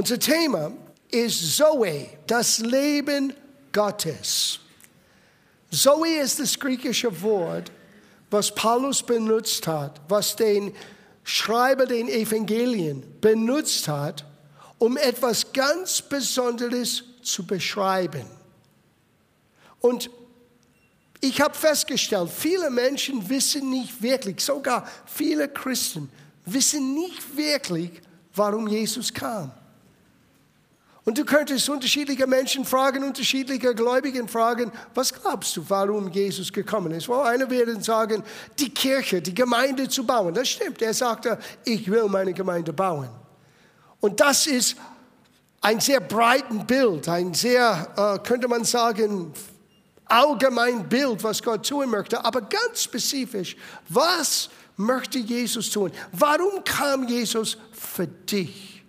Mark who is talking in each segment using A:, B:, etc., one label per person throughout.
A: Unser Thema ist Zoe, das Leben Gottes. Zoe ist das griechische Wort, was Paulus benutzt hat, was den Schreiber den Evangelien benutzt hat, um etwas ganz Besonderes zu beschreiben. Und ich habe festgestellt, viele Menschen wissen nicht wirklich, sogar viele Christen wissen nicht wirklich, warum Jesus kam. Und du könntest unterschiedliche Menschen fragen, unterschiedliche Gläubigen fragen, was glaubst du, warum Jesus gekommen ist? Well, einer wird sagen, die Kirche, die Gemeinde zu bauen. Das stimmt. Er sagte, ich will meine Gemeinde bauen. Und das ist ein sehr breites Bild, ein sehr, äh, könnte man sagen, allgemein Bild, was Gott tun möchte, aber ganz spezifisch, was möchte Jesus tun? Warum kam Jesus für dich?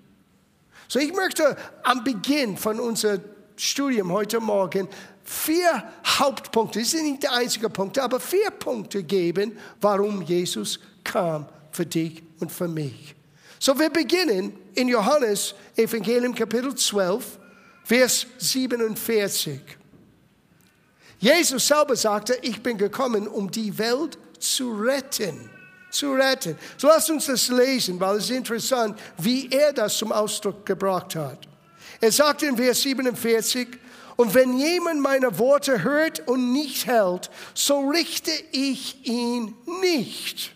A: So, ich möchte am Beginn von unserem Studium heute Morgen vier Hauptpunkte, das sind nicht die einzigen Punkte, aber vier Punkte geben, warum Jesus kam für dich und für mich. So, wir beginnen in Johannes Evangelium Kapitel 12, Vers 47. Jesus selber sagte, ich bin gekommen, um die Welt zu retten. Zu retten. So lass uns das lesen, weil es interessant, wie er das zum Ausdruck gebracht hat. Er sagt in Vers 47, und wenn jemand meine Worte hört und nicht hält, so richte ich ihn nicht.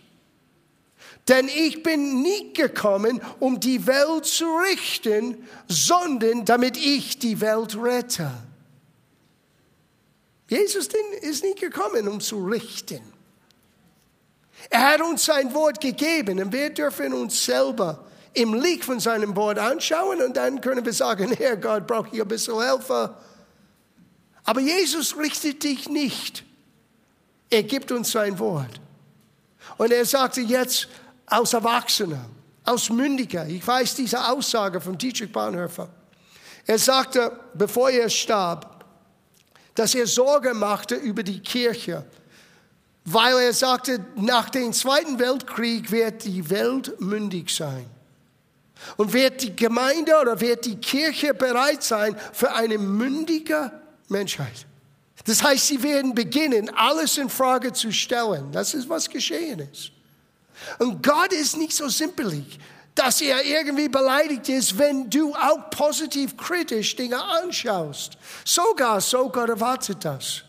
A: Denn ich bin nicht gekommen, um die Welt zu richten, sondern damit ich die Welt rette. Jesus ist nicht gekommen, um zu richten. Er hat uns sein Wort gegeben und wir dürfen uns selber im Licht von seinem Wort anschauen und dann können wir sagen, Herr Gott, brauche ich ein bisschen Helfer. Aber Jesus richtet dich nicht. Er gibt uns sein Wort. Und er sagte jetzt als Erwachsener, als Mündiger, ich weiß diese Aussage von Dietrich Bonhoeffer. Er sagte, bevor er starb, dass er Sorge machte über die Kirche, weil er sagte, nach dem Zweiten Weltkrieg wird die Welt mündig sein. Und wird die Gemeinde oder wird die Kirche bereit sein für eine mündige Menschheit? Das heißt, sie werden beginnen, alles in Frage zu stellen. Das ist, was geschehen ist. Und Gott ist nicht so simpelig dass er irgendwie beleidigt ist, wenn du auch positiv kritisch Dinge anschaust. Sogar so Gott erwartet das.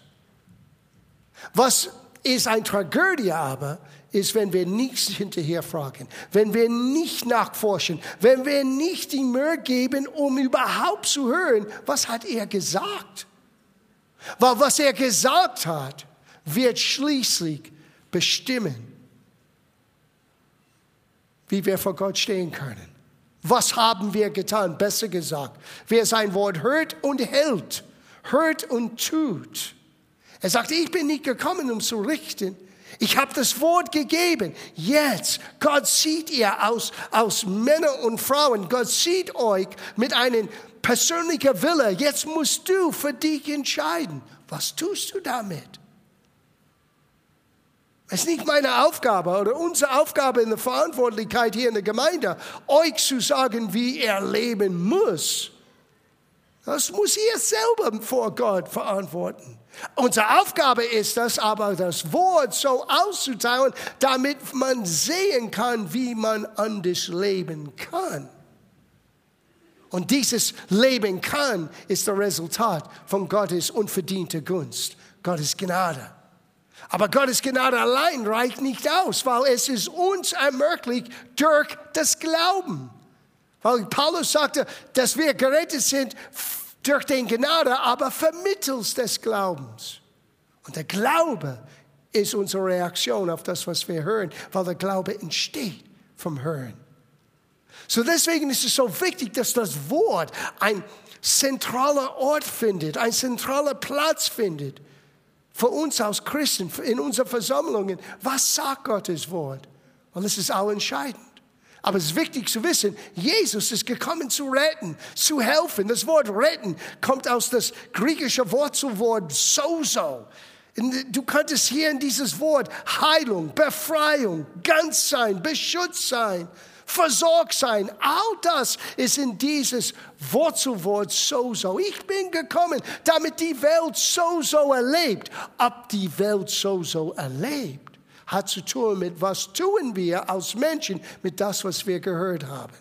A: Was ist eine Tragödie aber, ist, wenn wir nichts hinterherfragen, wenn wir nicht nachforschen, wenn wir nicht die Mühe geben, um überhaupt zu hören, was hat er gesagt. Weil was er gesagt hat, wird schließlich bestimmen, wie wir vor Gott stehen können. Was haben wir getan? Besser gesagt, wer sein Wort hört und hält, hört und tut. Er sagt, ich bin nicht gekommen, um zu richten. Ich habe das Wort gegeben. Jetzt, Gott sieht ihr aus, aus Männer und Frauen. Gott sieht euch mit einem persönlichen Wille. Jetzt musst du für dich entscheiden. Was tust du damit? Es ist nicht meine Aufgabe oder unsere Aufgabe in der Verantwortlichkeit hier in der Gemeinde, euch zu sagen, wie er leben muss. Das muss ihr selber vor Gott verantworten. Unsere Aufgabe ist das aber, das Wort so auszuteilen, damit man sehen kann, wie man anders leben kann. Und dieses Leben kann ist das Resultat von Gottes unverdienter Gunst, Gottes Gnade. Aber Gottes Gnade allein reicht nicht aus, weil es ist uns ermöglicht durch das Glauben. Weil Paulus sagte, dass wir gerettet sind durch den Gnade, aber vermittels des Glaubens. Und der Glaube ist unsere Reaktion auf das, was wir hören, weil der Glaube entsteht vom Hören. So deswegen ist es so wichtig, dass das Wort ein zentraler Ort findet, ein zentraler Platz findet für uns als Christen, in unseren Versammlungen, was sagt Gottes Wort? Und das ist auch entscheidend. Aber es ist wichtig zu wissen, Jesus ist gekommen zu retten, zu helfen. Das Wort retten kommt aus das griechische Wurzelwort sozo. Du könntest hier in dieses Wort Heilung, Befreiung, ganz sein, beschützt sein, versorgt sein. All das ist in dieses Wort zu Wort so, so. Ich bin gekommen, damit die Welt so, so erlebt. Ob die Welt so, so erlebt, hat zu tun mit, was tun wir als Menschen mit das, was wir gehört haben.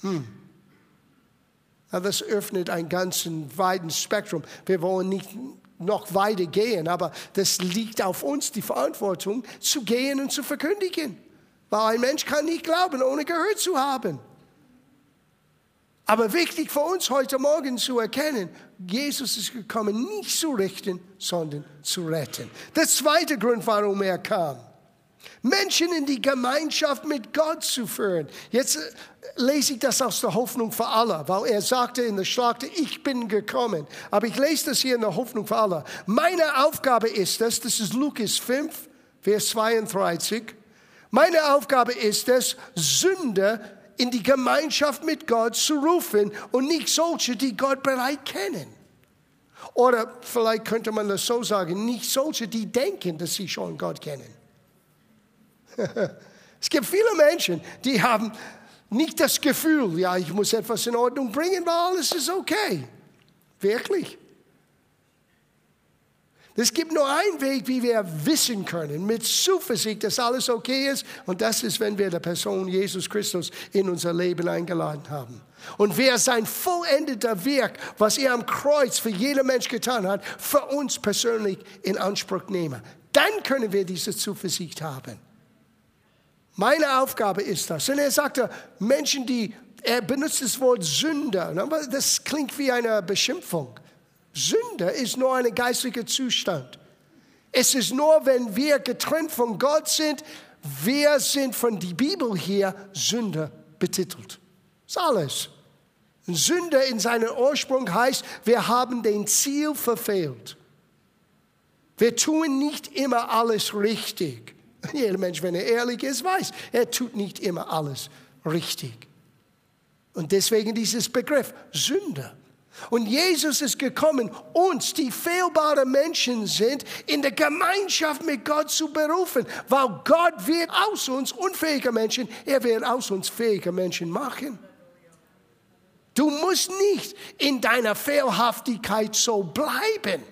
A: Hm. Das öffnet ein ganz weiten Spektrum. Wir wollen nicht noch weiter gehen, aber das liegt auf uns, die Verantwortung, zu gehen und zu verkündigen. Weil ein Mensch kann nicht glauben, ohne gehört zu haben. Aber wichtig für uns heute Morgen zu erkennen, Jesus ist gekommen, nicht zu richten, sondern zu retten. Der zweite Grund, warum er kam. Menschen in die Gemeinschaft mit Gott zu führen. Jetzt äh, lese ich das aus der Hoffnung für alle, weil er sagte in der Schlachte, ich bin gekommen. Aber ich lese das hier in der Hoffnung für alle. Meine Aufgabe ist es, das ist Lukas 5, Vers 32. Meine Aufgabe ist es, Sünder in die Gemeinschaft mit Gott zu rufen und nicht solche, die Gott bereits kennen. Oder vielleicht könnte man das so sagen, nicht solche, die denken, dass sie schon Gott kennen. es gibt viele Menschen, die haben nicht das Gefühl, ja, ich muss etwas in Ordnung bringen, weil alles ist okay. Wirklich. Es gibt nur einen Weg, wie wir wissen können, mit Zuversicht, dass alles okay ist. Und das ist, wenn wir der Person Jesus Christus in unser Leben eingeladen haben. Und wer sein vollendeter Werk, was er am Kreuz für jeden Mensch getan hat, für uns persönlich in Anspruch nehmen. Dann können wir diese Zuversicht haben. Meine Aufgabe ist das. Und er sagte, Menschen, die, er benutzt das Wort Sünder, das klingt wie eine Beschimpfung. Sünder ist nur ein geistlicher Zustand. Es ist nur, wenn wir getrennt von Gott sind, wir sind von der Bibel hier Sünder betitelt. Das ist alles. Sünder in seinem Ursprung heißt, wir haben den Ziel verfehlt. Wir tun nicht immer alles richtig. Jeder Mensch, wenn er ehrlich ist, weiß, er tut nicht immer alles richtig. Und deswegen dieses Begriff Sünder. Und Jesus ist gekommen, uns, die fehlbare Menschen sind, in der Gemeinschaft mit Gott zu berufen, weil Gott wird aus uns unfähige Menschen, er wird aus uns fähige Menschen machen. Du musst nicht in deiner Fehlhaftigkeit so bleiben.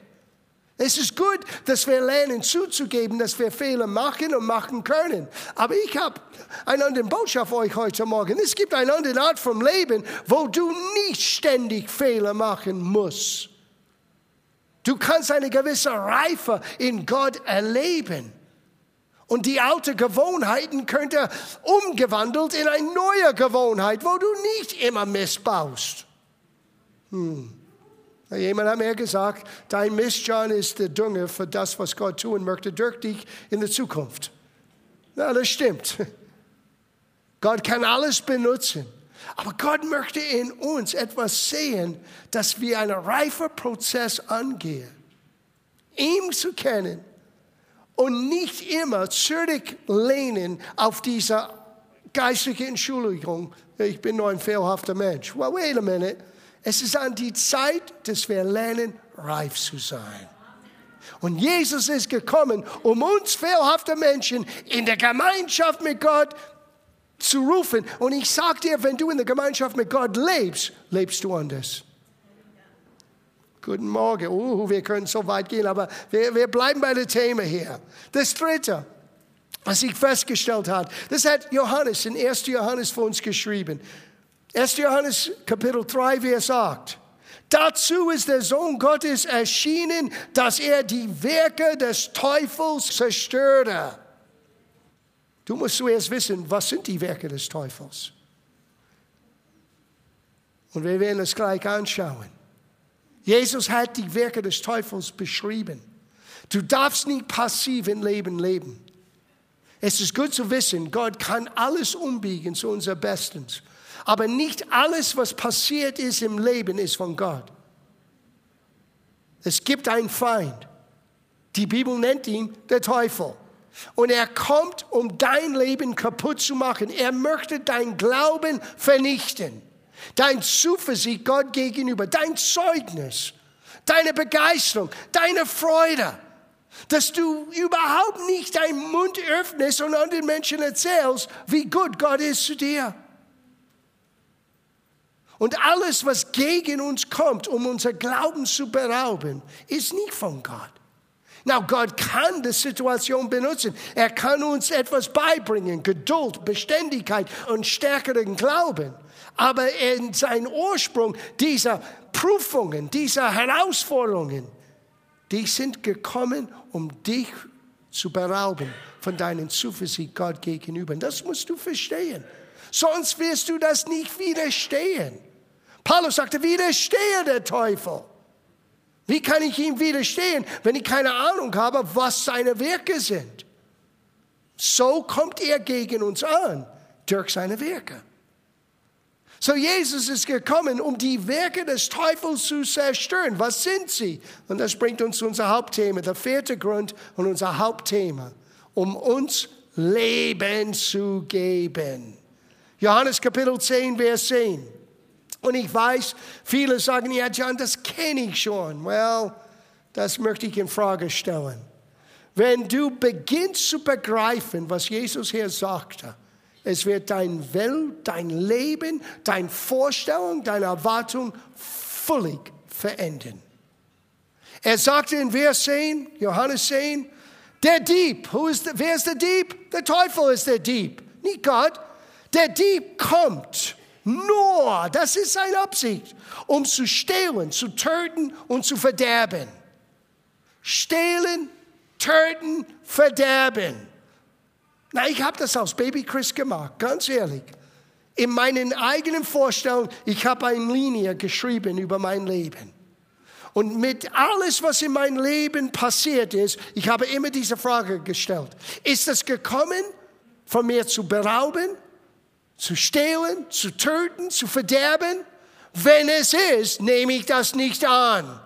A: Es ist gut, dass wir lernen zuzugeben, dass wir Fehler machen und machen können. Aber ich habe eine andere Botschaft für euch heute Morgen. Es gibt eine andere Art vom Leben, wo du nicht ständig Fehler machen musst. Du kannst eine gewisse Reife in Gott erleben. Und die alte Gewohnheiten könnte umgewandelt in eine neue Gewohnheit, wo du nicht immer missbaust. Hm. Jemand hat mir gesagt, dein Mistjan ist der Dünger für das, was Gott tun möchte durch dich in der Zukunft. Ja, das stimmt. Gott kann alles benutzen. Aber Gott möchte in uns etwas sehen, dass wir einen reifen Prozess angehen. Ihm zu kennen und nicht immer zurücklehnen auf diese geistliche Entschuldigung. Ich bin nur ein fehlhafter Mensch. Well, wait a minute. Es ist an die Zeit, dass wir lernen, reif zu sein. Und Jesus ist gekommen, um uns fehlhafte Menschen in der Gemeinschaft mit Gott zu rufen. Und ich sage dir, wenn du in der Gemeinschaft mit Gott lebst, lebst du anders. Guten Morgen. Uh, wir können so weit gehen, aber wir, wir bleiben bei dem Thema hier. Das Dritte, was ich festgestellt habe, das hat Johannes in 1. Johannes für uns geschrieben. 1. Johannes Kapitel 3, Vers 8. Dazu ist der Sohn Gottes erschienen, dass er die Werke des Teufels zerstöre. Du musst zuerst wissen, was sind die Werke des Teufels? Und wir werden es gleich anschauen. Jesus hat die Werke des Teufels beschrieben. Du darfst nicht passiv im Leben leben. Es ist gut zu wissen, Gott kann alles umbiegen zu unser Bestens. Aber nicht alles, was passiert ist im Leben, ist von Gott. Es gibt einen Feind. Die Bibel nennt ihn der Teufel. Und er kommt, um dein Leben kaputt zu machen. Er möchte dein Glauben vernichten. Dein Zuversicht Gott gegenüber, dein Zeugnis, deine Begeisterung, deine Freude. Dass du überhaupt nicht deinen Mund öffnest und anderen Menschen erzählst, wie gut Gott ist zu dir. Und alles, was gegen uns kommt, um unser Glauben zu berauben, ist nicht von Gott. Na, Gott kann die Situation benutzen. Er kann uns etwas beibringen, Geduld, Beständigkeit und stärkeren Glauben. Aber in seinem Ursprung dieser Prüfungen, dieser Herausforderungen, die sind gekommen, um dich zu berauben von deinen Zuversicht Gott gegenüber. Das musst du verstehen. Sonst wirst du das nicht widerstehen. Paulus sagte, widerstehe der Teufel. Wie kann ich ihm widerstehen, wenn ich keine Ahnung habe, was seine Werke sind? So kommt er gegen uns an, durch seine Werke. So Jesus ist gekommen, um die Werke des Teufels zu zerstören. Was sind sie? Und das bringt uns zu unser Hauptthema, der vierte Grund und unser Hauptthema, um uns Leben zu geben. Johannes Kapitel 10, Vers 10. Und ich weiß, viele sagen, ja, John, das kenne ich schon. Well, das möchte ich in Frage stellen. Wenn du beginnst zu begreifen, was Jesus hier sagte, es wird dein Welt, dein Leben, deine Vorstellung, deine Erwartung völlig verändern. Er sagte in Vers 10, Johannes 10, der Dieb, who is the, wer ist der Dieb? Der Teufel ist der Dieb, nicht Gott. Der Dieb kommt nur, das ist seine Absicht, um zu stehlen, zu töten und zu verderben. Stehlen, töten, verderben. Na, ich habe das aus Baby Chris gemacht, ganz ehrlich. In meinen eigenen Vorstellungen, ich habe eine Linie geschrieben über mein Leben. Und mit alles, was in meinem Leben passiert ist, ich habe immer diese Frage gestellt. Ist es gekommen, von mir zu berauben zu stehlen, zu töten, zu verderben? Wenn es ist, nehme ich das nicht an.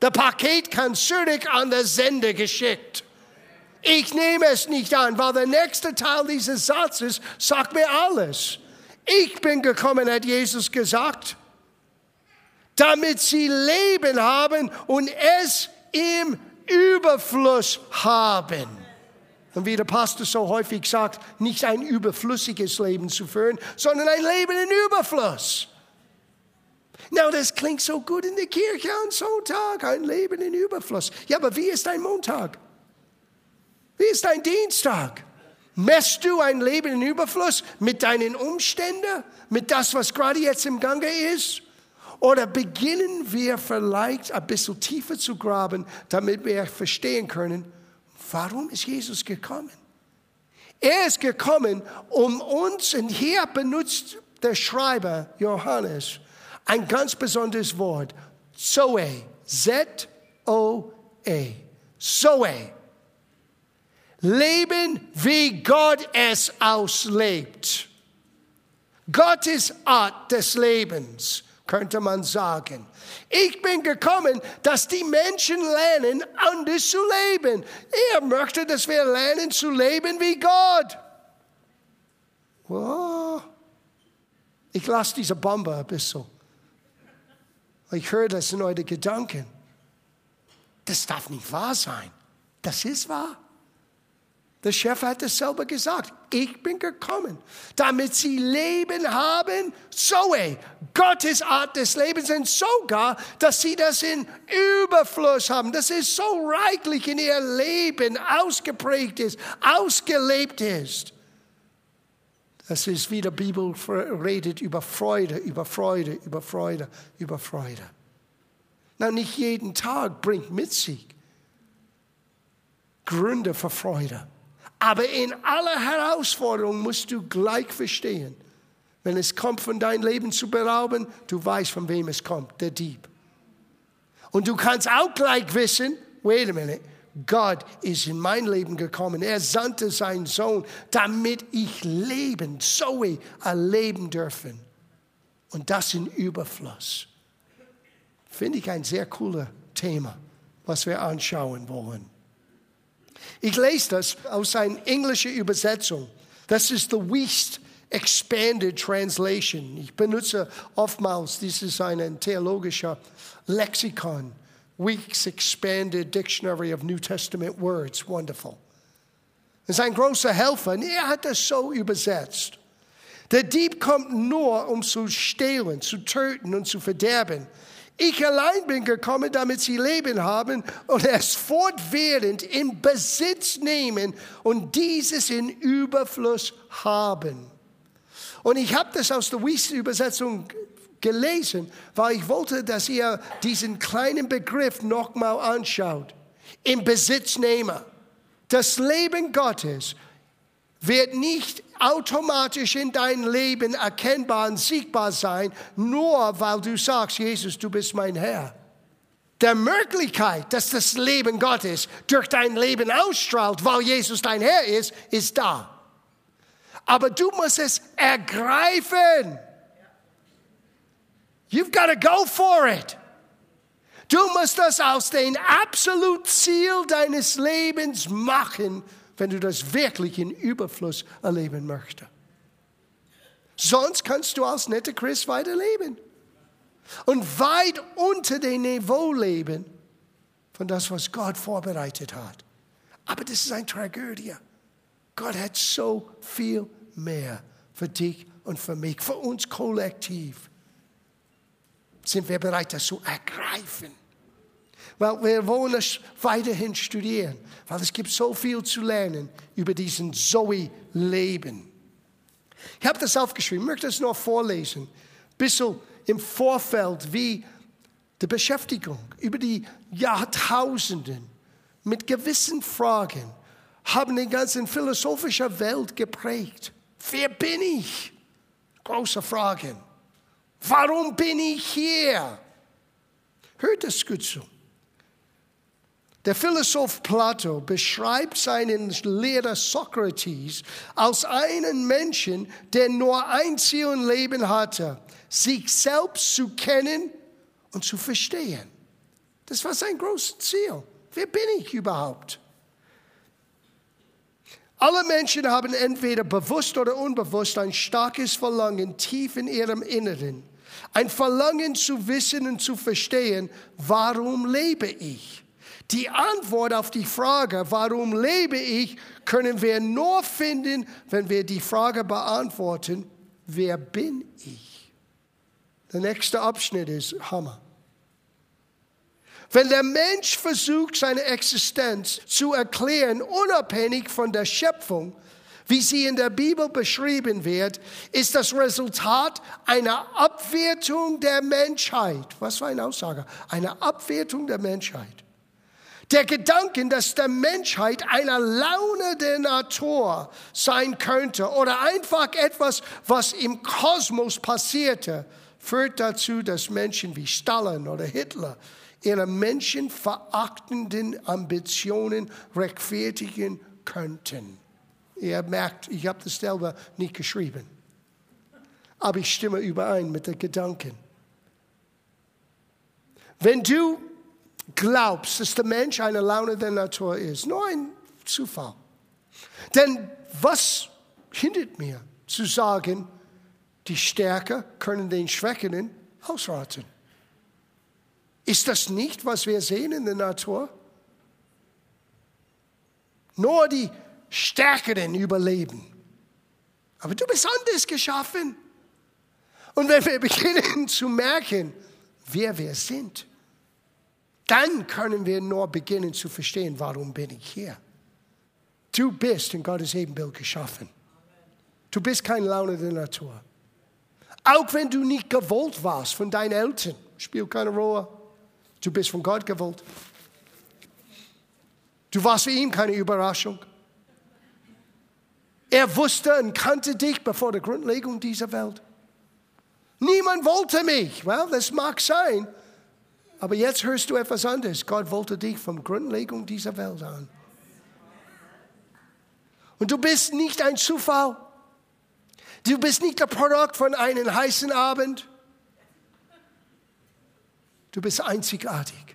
A: Das Paket kann zurück an den Sender geschickt. Ich nehme es nicht an, weil der nächste Teil dieses Satzes sagt mir alles. Ich bin gekommen, hat Jesus gesagt, damit sie Leben haben und es im Überfluss haben. Und wie der Pastor so häufig sagt, nicht ein überflüssiges Leben zu führen, sondern ein Leben in Überfluss. Na, das klingt so gut in der Kirche am Sonntag, ein Leben in Überfluss. Ja, aber wie ist dein Montag? Wie ist dein Dienstag? Messt du ein Leben in Überfluss mit deinen Umständen, mit das, was gerade jetzt im Gange ist? Oder beginnen wir vielleicht ein bisschen tiefer zu graben, damit wir verstehen können, Warum ist Jesus gekommen? Er ist gekommen, um uns, und hier benutzt der Schreiber Johannes ein ganz besonderes Wort, Zoe, Z-O-E, Zoe. Leben, wie Gott es auslebt. Gottes Art des Lebens könnte man sagen. Ich bin gekommen, dass die Menschen lernen, anders zu leben. Er möchte, dass wir lernen zu leben wie Gott. Oh. Ich lasse diese Bombe ein bisschen. Ich höre das in eure Gedanken. Das darf nicht wahr sein. Das ist wahr. Der Chef hat es selber gesagt. Ich bin gekommen, damit sie Leben haben, Zoe, Gottes Art des Lebens und sogar, dass sie das in Überfluss haben, dass es so reichlich in ihr Leben ausgeprägt ist, ausgelebt ist. Das ist, wie die Bibel redet über Freude, über Freude, über Freude, über Freude. Na, nicht jeden Tag bringt mit sich Gründe für Freude. Aber in aller Herausforderung musst du gleich verstehen, wenn es kommt, von deinem Leben zu berauben, du weißt, von wem es kommt, der Dieb. Und du kannst auch gleich wissen, wait a minute, Gott ist in mein Leben gekommen. Er sandte seinen Sohn, damit ich leben, Zoe erleben dürfen. Und das in Überfluss. Finde ich ein sehr cooles Thema, was wir anschauen wollen. Ich lese das aus einer englischen Übersetzung. Das ist the Weast Expanded Translation. Ich benutze oftmals, dies ist ein theologischer Lexikon, Weeks Expanded Dictionary of New Testament Words. Wonderful. Das ist ein großer Helfer und er hat das so übersetzt. Der Dieb kommt nur, um zu stehlen, zu töten und zu verderben. Ich allein bin gekommen, damit sie Leben haben und es fortwährend in Besitz nehmen und dieses in Überfluss haben. Und ich habe das aus der Wiesn-Übersetzung gelesen, weil ich wollte, dass ihr diesen kleinen Begriff nochmal anschaut. Im Besitznehmer. Das Leben Gottes wird nicht automatisch in dein Leben erkennbar und sichtbar sein, nur weil du sagst, Jesus, du bist mein Herr. Der Möglichkeit, dass das Leben Gottes durch dein Leben ausstrahlt, weil Jesus dein Herr ist, ist da. Aber du musst es ergreifen. You've got to go for it. Du musst das aus dem absoluten Ziel deines Lebens machen wenn du das wirklich in Überfluss erleben möchtest. Sonst kannst du als netter Christ weiterleben und weit unter dem Niveau leben von das, was Gott vorbereitet hat. Aber das ist eine Tragödie. Gott hat so viel mehr für dich und für mich, für uns kollektiv. Sind wir bereit, das zu ergreifen? Weil wir wollen es weiterhin studieren, weil es gibt so viel zu lernen über diesen Zoe-Leben. Ich habe das aufgeschrieben, möchte es noch vorlesen. Ein bisschen im Vorfeld, wie die Beschäftigung über die Jahrtausenden mit gewissen Fragen haben die ganze philosophische Welt geprägt. Wer bin ich? Große Fragen. Warum bin ich hier? Hört es gut zu. Der Philosoph Plato beschreibt seinen Lehrer Sokrates als einen Menschen, der nur ein Ziel im Leben hatte, sich selbst zu kennen und zu verstehen. Das war sein großes Ziel. Wer bin ich überhaupt? Alle Menschen haben entweder bewusst oder unbewusst ein starkes Verlangen tief in ihrem Inneren. Ein Verlangen zu wissen und zu verstehen, warum lebe ich? Die Antwort auf die Frage, warum lebe ich, können wir nur finden, wenn wir die Frage beantworten, wer bin ich? Der nächste Abschnitt ist Hammer. Wenn der Mensch versucht, seine Existenz zu erklären, unabhängig von der Schöpfung, wie sie in der Bibel beschrieben wird, ist das Resultat einer Abwertung der Menschheit. Was für eine Aussage? Eine Abwertung der Menschheit. Der Gedanke, dass der Menschheit eine Laune der Natur sein könnte oder einfach etwas, was im Kosmos passierte, führt dazu, dass Menschen wie Stalin oder Hitler ihre menschenverachtenden Ambitionen rechtfertigen könnten. Ihr merkt, ich habe das selber nicht geschrieben. Aber ich stimme überein mit den Gedanken. Wenn du glaubst, dass der Mensch eine Laune der Natur ist. Nur ein Zufall. Denn was hindert mir zu sagen, die Stärke können den Schwächeren ausraten? Ist das nicht, was wir sehen in der Natur? Nur die Stärkeren überleben. Aber du bist anders geschaffen. Und wenn wir beginnen zu merken, wer wir sind, dann können wir nur beginnen zu verstehen, warum bin ich hier. Du bist in Gottes Ebenbild geschaffen. Du bist kein Laune der Natur. Auch wenn du nicht gewollt warst von deinen Eltern, spielt keine Rolle. Du bist von Gott gewollt. Du warst für ihn keine Überraschung. Er wusste und kannte dich bevor der Grundlegung dieser Welt. Niemand wollte mich. Well, das mag sein, aber jetzt hörst du etwas anderes. Gott wollte dich vom Grundlegung dieser Welt an. Und du bist nicht ein Zufall. Du bist nicht der Produkt von einem heißen Abend. Du bist einzigartig.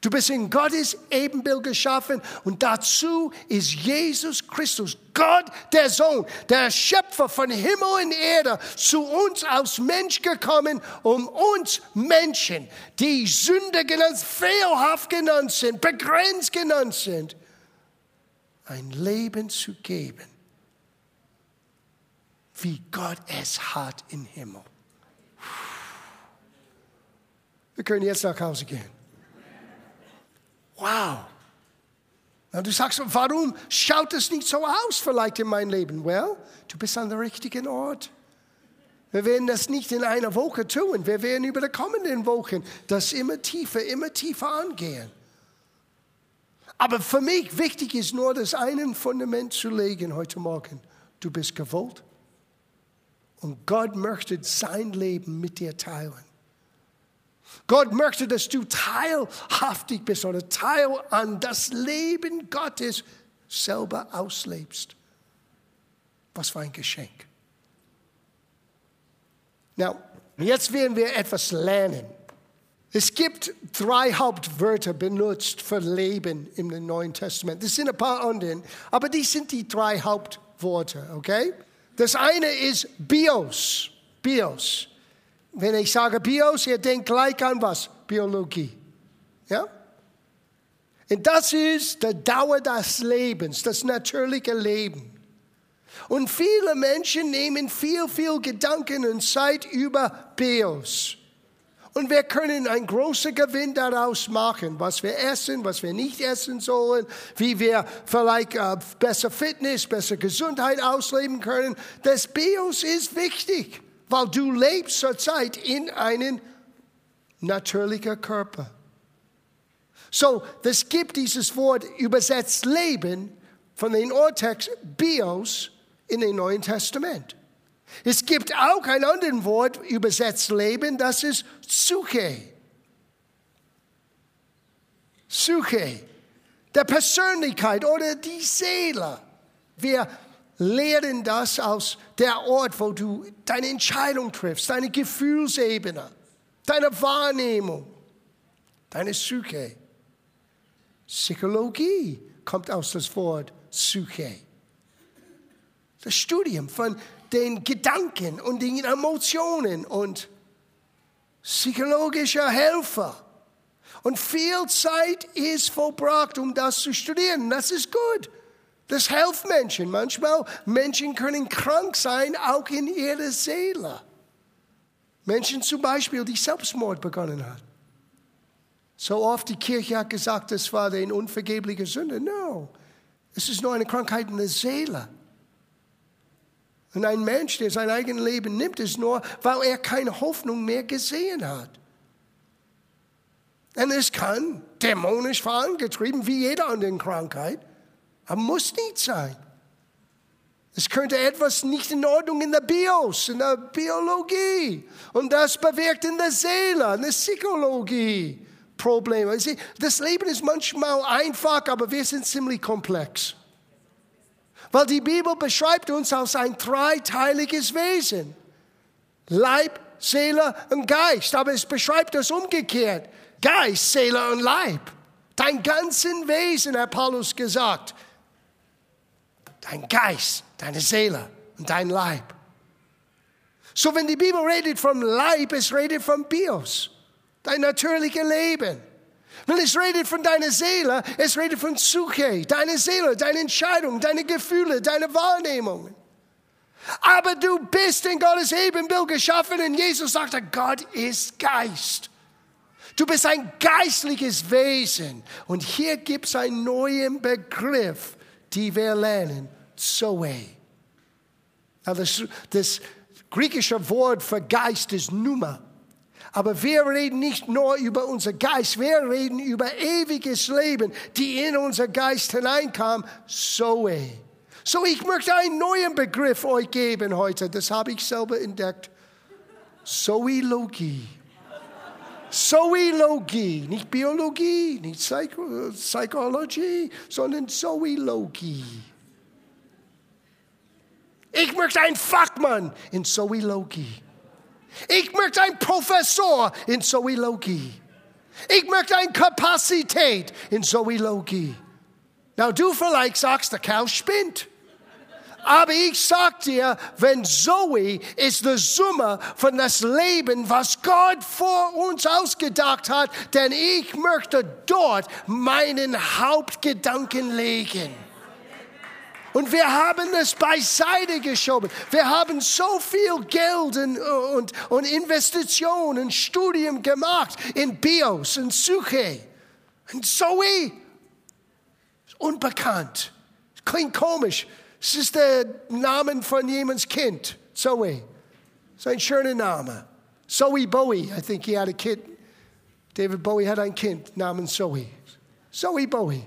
A: Du bist in Gottes Ebenbild geschaffen und dazu ist Jesus Christus, Gott der Sohn, der Schöpfer von Himmel und Erde, zu uns als Mensch gekommen, um uns Menschen, die Sünde genannt, fehlhaft genannt sind, begrenzt genannt sind, ein Leben zu geben, wie Gott es hat im Himmel. Wir können jetzt nach Hause gehen. Wow. Und du sagst, warum schaut es nicht so aus vielleicht in meinem Leben? Well, du bist an der richtigen Ort. Wir werden das nicht in einer Woche tun. Wir werden über die kommenden Wochen das immer tiefer, immer tiefer angehen. Aber für mich wichtig ist nur, das einen Fundament zu legen heute Morgen. Du bist gewollt und Gott möchte sein Leben mit dir teilen. Gott möchte, dass du teilhaftig bist oder Teil an das Leben Gottes selber auslebst. Was für ein Geschenk. Now, jetzt werden wir etwas lernen. Es gibt drei Hauptwörter benutzt für Leben im Neuen Testament. Das sind ein paar anderen, aber die sind die drei Hauptworte, okay? Das eine ist Bios. Bios. Wenn ich sage Bios, ihr denkt gleich an was? Biologie. Ja? Und das ist die Dauer des Lebens, das natürliche Leben. Und viele Menschen nehmen viel, viel Gedanken und Zeit über Bios. Und wir können einen großen Gewinn daraus machen, was wir essen, was wir nicht essen sollen, wie wir vielleicht äh, besser Fitness, besser Gesundheit ausleben können. Das Bios ist wichtig weil du lebst zurzeit in einem natürlichen Körper. So, es gibt dieses Wort übersetzt Leben von den Urtext Bios in dem Neuen Testament. Es gibt auch ein anderes Wort übersetzt Leben, das ist Suche. Suche, der Persönlichkeit oder die Seele. Wir lehren das aus der Ort, wo du deine Entscheidung triffst, deine Gefühlsebene, deine Wahrnehmung, deine Psyche. Psychologie kommt aus das Wort Psyche. Das Studium von den Gedanken und den Emotionen und psychologischer Helfer. Und viel Zeit ist verbracht, um das zu studieren. Das ist gut. Das hilft Menschen. Manchmal Menschen können krank sein, auch in ihrer Seele. Menschen zum Beispiel, die Selbstmord begonnen haben. So oft die Kirche hat gesagt, das war eine unvergebliche Sünde. No, es ist nur eine Krankheit in der Seele. Und ein Mensch, der sein eigenes Leben nimmt, ist nur, weil er keine Hoffnung mehr gesehen hat. Und es kann dämonisch vorangetrieben, wie jede andere Krankheit. Aber muss nicht sein. Es könnte etwas nicht in Ordnung in der Bios, in der Biologie. Und das bewirkt in der Seele, in der Psychologie Probleme. Das Leben ist manchmal einfach, aber wir sind ziemlich komplex. Weil die Bibel beschreibt uns als ein dreiteiliges Wesen. Leib, Seele und Geist. Aber es beschreibt das umgekehrt. Geist, Seele und Leib. Dein ganzen Wesen, hat Paulus gesagt dein Geist, deine Seele und dein Leib. So, wenn die Bibel redet vom Leib, es redet vom Bios, dein natürliches Leben. Wenn es redet von deiner Seele, es redet von Suche, deine Seele, deine Entscheidungen, deine Gefühle, deine Wahrnehmungen. Aber du bist in Gottes Ebenbild geschaffen und Jesus sagte, Gott ist Geist. Du bist ein geistliches Wesen. Und hier gibt es einen neuen Begriff, den wir lernen. Zoe. Das, das griechische Wort für Geist ist Numa. Aber wir reden nicht nur über unser Geist, wir reden über ewiges Leben, die in unser Geist hineinkam, Zoe. So, ich möchte einen neuen Begriff euch geben heute, das habe ich selber entdeckt. Zoologie. Zoologie, nicht Biologie, nicht Psycho Psychologie, sondern Zoologie. Ich möchte ein Fachmann in Zoologie. Ich möchte ein Professor in Zoologie. Ich möchte eine Kapazität in Zoologie. Na, du vielleicht sagst, der Kerl spinnt. Aber ich sag dir, wenn Zoe ist die Summe von das Leben, was Gott vor uns ausgedacht hat, denn ich möchte dort meinen Hauptgedanken legen. Und wir haben es beiseite geschoben. Wir haben so viel Geld und, und, und Investitionen, Studium gemacht in Bios und Suche. Und Zoe ist unbekannt. Klingt komisch. Es ist der Name von jemands Kind, Zoe. Sein schöner Name. Zoe Bowie, I think he had a kid. David Bowie hat ein Kind namens Zoe. Zoe Bowie.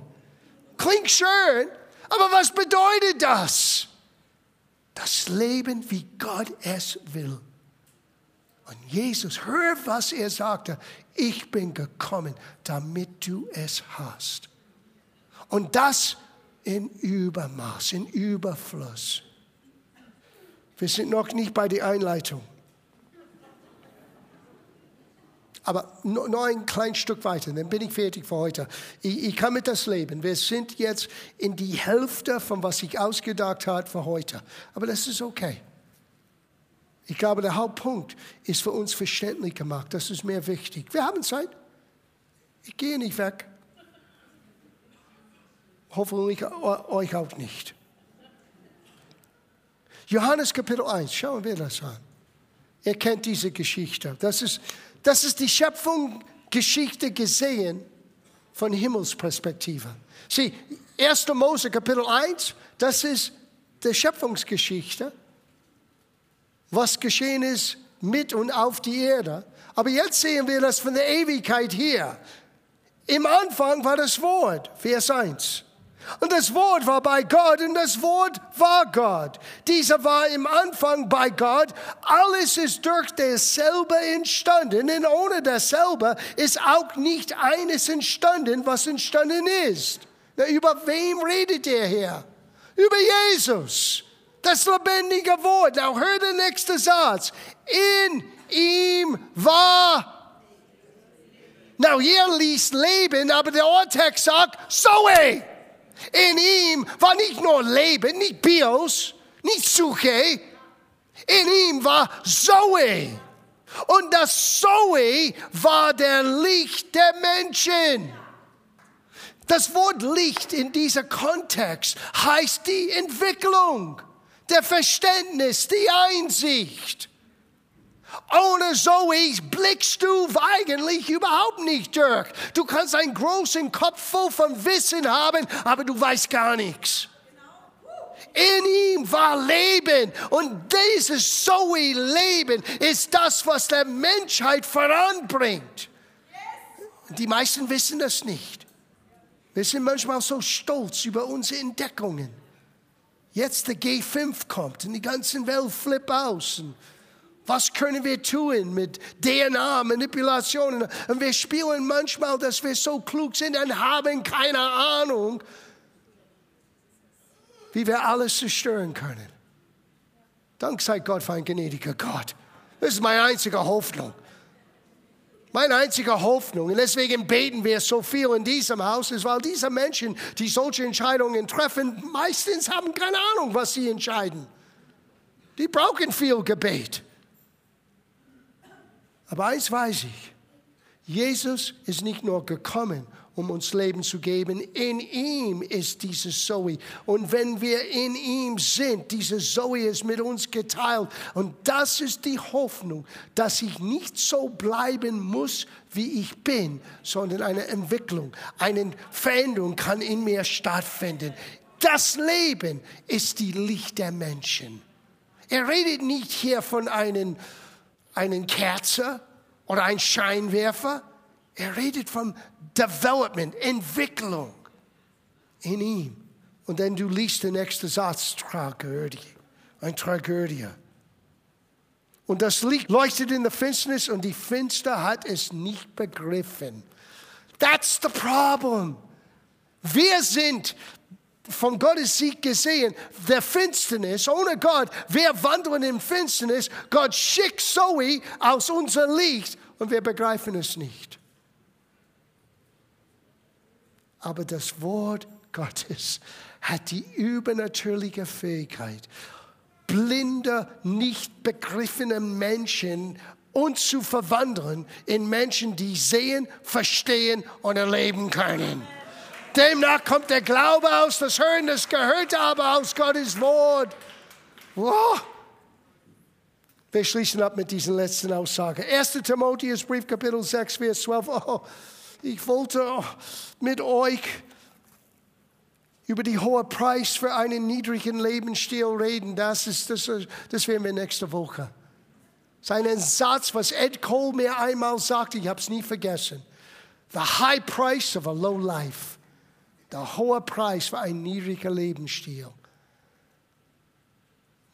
A: Klingt schön, aber was bedeutet das? Das Leben, wie Gott es will. Und Jesus, hör, was er sagte. Ich bin gekommen, damit du es hast. Und das in Übermaß, in Überfluss. Wir sind noch nicht bei der Einleitung. Aber noch ein kleines Stück weiter, dann bin ich fertig für heute. Ich, ich kann mit das leben. Wir sind jetzt in die Hälfte von was ich ausgedacht habe für heute. Aber das ist okay. Ich glaube, der Hauptpunkt ist für uns verständlich gemacht. Das ist mir wichtig. Wir haben Zeit. Ich gehe nicht weg hoffentlich euch auch nicht. Johannes Kapitel 1, schauen wir das an. Ihr kennt diese Geschichte. Das ist, das ist die Schöpfungsgeschichte gesehen von Himmelsperspektive. Sieh, 1. Mose Kapitel 1, das ist die Schöpfungsgeschichte, was geschehen ist mit und auf die Erde. Aber jetzt sehen wir das von der Ewigkeit hier. Im Anfang war das Wort, Vers 1. Und das Wort war bei Gott und das Wort war Gott. Dieser war im Anfang bei Gott. Alles ist durch dasselbe entstanden. Und ohne dasselbe ist auch nicht eines entstanden, was entstanden ist. Na, über wem redet er hier? Über Jesus. Das lebendige Wort. Now hör den nächsten Satz. In ihm war Now, hier liest Leben, aber der Ortext sagt Zoe. In ihm war nicht nur Leben, nicht Bios, nicht Suche. In ihm war Zoe. Und das Zoe war der Licht der Menschen. Das Wort Licht in dieser Kontext heißt die Entwicklung, der Verständnis, die Einsicht. Ohne Zoe blickst du eigentlich überhaupt nicht durch. Du kannst einen großen Kopf voll von Wissen haben, aber du weißt gar nichts. In ihm war Leben und dieses Zoe-Leben ist das, was der Menschheit voranbringt. Die meisten wissen das nicht. Wir sind manchmal so stolz über unsere Entdeckungen. Jetzt der G5 kommt und die ganze Welt flippt aus. Und was können wir tun mit DNA-Manipulationen? Und wir spielen manchmal, dass wir so klug sind und haben keine Ahnung, wie wir alles zerstören können. Dank sei Gott für ein gnädiger Gott. Das ist meine einzige Hoffnung. Meine einzige Hoffnung. Und deswegen beten wir so viel in diesem Haus, ist, weil diese Menschen, die solche Entscheidungen treffen, meistens haben keine Ahnung, was sie entscheiden. Die brauchen viel Gebet. Aber eins weiß ich, Jesus ist nicht nur gekommen, um uns Leben zu geben. In ihm ist diese Zoe. Und wenn wir in ihm sind, diese Zoe ist mit uns geteilt. Und das ist die Hoffnung, dass ich nicht so bleiben muss, wie ich bin, sondern eine Entwicklung, eine Veränderung kann in mir stattfinden. Das Leben ist die Licht der Menschen. Er redet nicht hier von einem einen Kerze oder ein Scheinwerfer. Er redet von Development, Entwicklung in ihm. Und dann du liest den nächsten Satz, Tragödie, eine Tragödie. Und das Licht leuchtet in der Finsternis und die Finster hat es nicht begriffen. That's the problem. Wir sind von Gottes Sieg gesehen, der Finsternis, ohne Gott, wir wandeln in Finsternis, Gott schickt Zoe aus unser Licht und wir begreifen es nicht. Aber das Wort Gottes hat die übernatürliche Fähigkeit, blinde, nicht begriffene Menschen uns zu verwandeln in Menschen, die sehen, verstehen und erleben können. Demnach kommt der Glaube aus das Hören, das gehört aber aus Gottes Wort. Wow. Wir schließen ab mit diesen letzten Aussage. 1. Timotheus Brief, Kapitel 6, Vers 12. Oh, ich wollte mit euch über die hohe Preis für einen niedrigen Lebensstil reden. Das, ist, das, das werden wir nächste Woche. Seinen Satz, was Ed Cole mir einmal sagte, ich habe es nie vergessen. The high price of a low life. Der hohe Preis für einen niedrigen Lebensstil.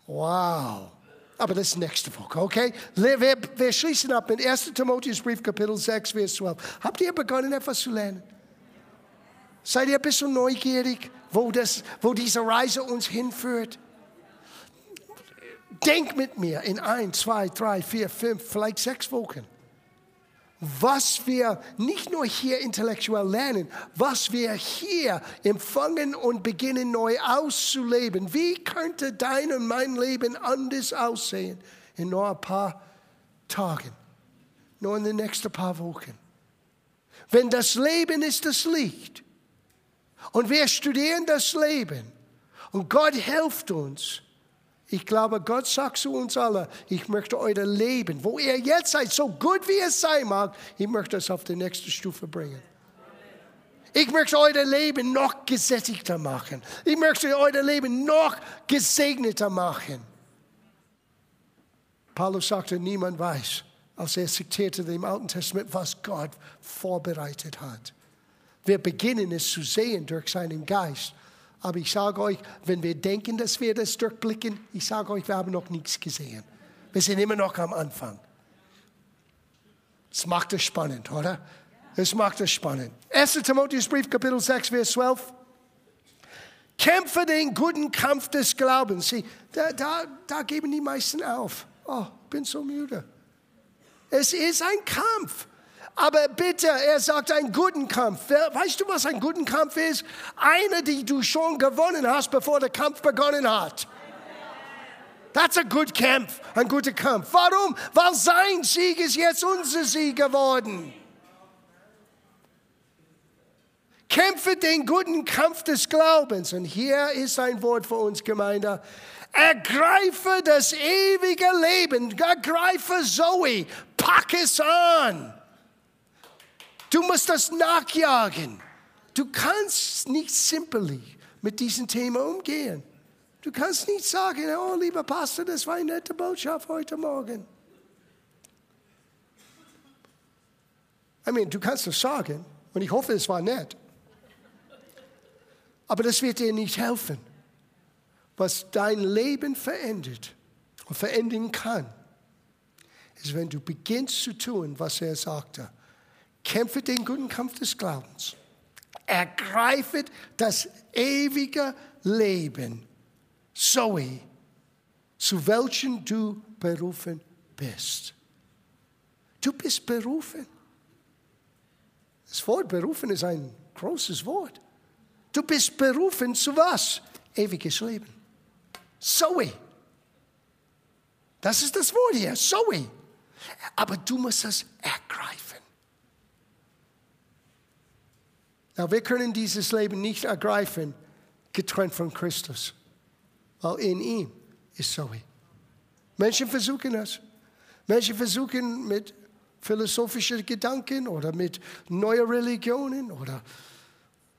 A: Wow. Aber das ist nächste Woche, okay? Wir, wir schließen ab mit 1. Timotheus Brief, Kapitel 6, Vers 12. Habt ihr begonnen, etwas zu lernen? Seid ihr ein bisschen neugierig, wo, das, wo diese Reise uns hinführt? Denk mit mir in ein, zwei, drei, vier, fünf, vielleicht sechs Wochen was wir nicht nur hier intellektuell lernen, was wir hier empfangen und beginnen neu auszuleben. Wie könnte dein und mein Leben anders aussehen in nur ein paar Tagen, nur in den nächsten paar Wochen? Wenn das Leben ist das Licht und wir studieren das Leben und Gott hilft uns, ich glaube, Gott sagt zu uns alle, ich möchte euer Leben, wo ihr jetzt seid, so gut wie es sein mag, ich möchte es auf die nächste Stufe bringen. Ich möchte euer Leben noch gesättigter machen. Ich möchte euer Leben noch gesegneter machen. Paulus sagte, niemand weiß, als er zitierte im Alten Testament, was Gott vorbereitet hat. Wir beginnen es zu sehen durch seinen Geist. Aber ich sage euch, wenn wir denken, dass wir das durchblicken, ich sage euch, wir haben noch nichts gesehen. Wir sind immer noch am Anfang. Das macht es spannend, oder? Das macht es spannend. 1. Timotheus Brief, Kapitel 6, Vers 12. Kämpfe den guten Kampf des Glaubens. Sie, da, da, da geben die meisten auf. Oh, bin so müde. Es ist ein Kampf. Aber bitte, er sagt einen guten Kampf. Weißt du, was ein guten Kampf ist? Einer, die du schon gewonnen hast, bevor der Kampf begonnen hat. That's a good Kampf, ein guter Kampf. Warum? Weil sein Sieg ist jetzt unser Sieg geworden. Kämpfe den guten Kampf des Glaubens. Und hier ist ein Wort für uns, Gemeinde. Ergreife das ewige Leben. Ergreife Zoe. Pack es an. Du musst das nachjagen. Du kannst nicht simply mit diesem Thema umgehen. Du kannst nicht sagen, oh lieber Pastor, das war eine nette Botschaft heute Morgen. I mean, du kannst es sagen und ich hoffe, es war nett. Aber das wird dir nicht helfen. Was dein Leben verändert und verändern kann, ist, wenn du beginnst zu tun, was er sagte. Kämpfe den guten Kampf des Glaubens. Ergreifet das ewige Leben. Zoe, zu welchen du berufen bist. Du bist berufen. Das Wort berufen ist ein großes Wort. Du bist berufen zu was? Ewiges Leben. Zoe. Das ist das Wort hier, Zoe. Aber du musst es ergreifen. Na, wir können dieses Leben nicht ergreifen, getrennt von Christus, weil in ihm ist Zoe. Menschen versuchen das. Menschen versuchen mit philosophischen Gedanken oder mit neuen Religionen oder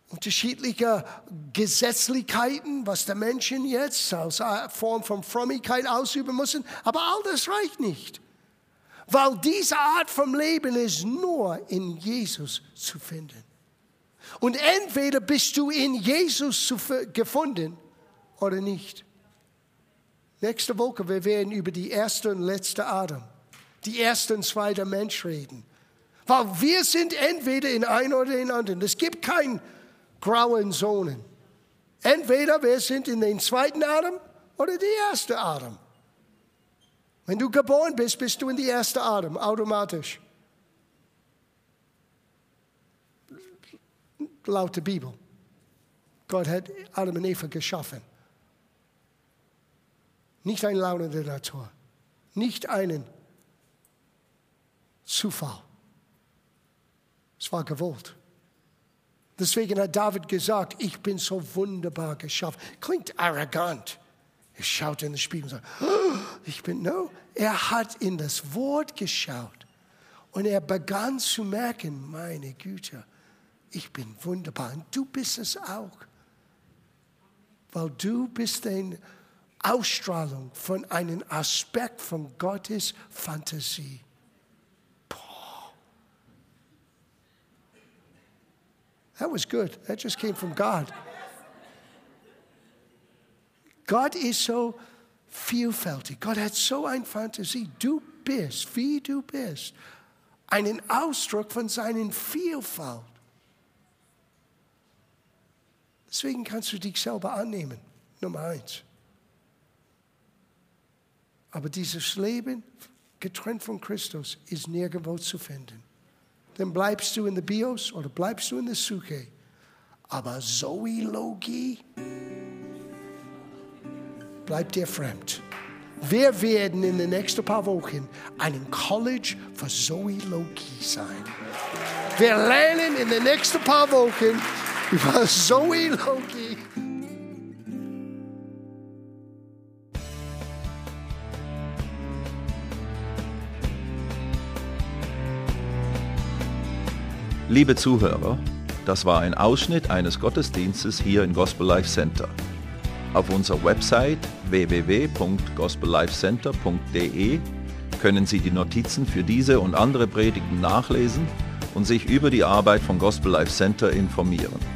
A: unterschiedlichen Gesetzlichkeiten, was der Menschen jetzt als Form von Frömmigkeit ausüben müssen. Aber all das reicht nicht. Weil diese Art von Leben ist nur in Jesus zu finden. Und entweder bist du in Jesus gefunden oder nicht. Nächste Woche, wir werden über die erste und letzte Adam, die erste und zweite Mensch reden. Weil wir sind entweder in ein oder in anderen. Es gibt kein grauen Zonen. Entweder wir sind in den zweiten Adam oder die erste Adam. Wenn du geboren bist, bist du in die erste Adam, automatisch. Laut der Bibel. Gott hat Adam und Eva geschaffen. Nicht ein Laune der Natur. Nicht einen Zufall. Es war gewollt. Deswegen hat David gesagt, ich bin so wunderbar geschaffen. Klingt arrogant. Er schaut in den Spiegel und sagt, oh, ich bin, no. Er hat in das Wort geschaut und er begann zu merken, meine Güte, ich bin wunderbar und du bist es auch. Weil du bist eine Ausstrahlung von einem Aspekt von Gottes Fantasie. That was good. That just came from God. Gott ist so vielfältig. Gott hat so eine Fantasie. Du bist, wie du bist, einen Ausdruck von seiner Vielfalt. Deswegen kannst du dich selber annehmen. Nummer eins. Aber dieses Leben, getrennt von Christus, ist nirgendwo zu finden dann bleibst du in der Bios oder bleibst du in der Suche. Aber Zoologie bleibt dir fremd. Wir werden in den nächsten paar Wochen einen College für Zoologie sein. Wir lernen in den nächsten paar Wochen über Zoologie.
B: Liebe Zuhörer, das war ein Ausschnitt eines Gottesdienstes hier im Gospel Life Center. Auf unserer Website www.gospellifecenter.de können Sie die Notizen für diese und andere Predigten nachlesen und sich über die Arbeit von Gospel Life Center informieren.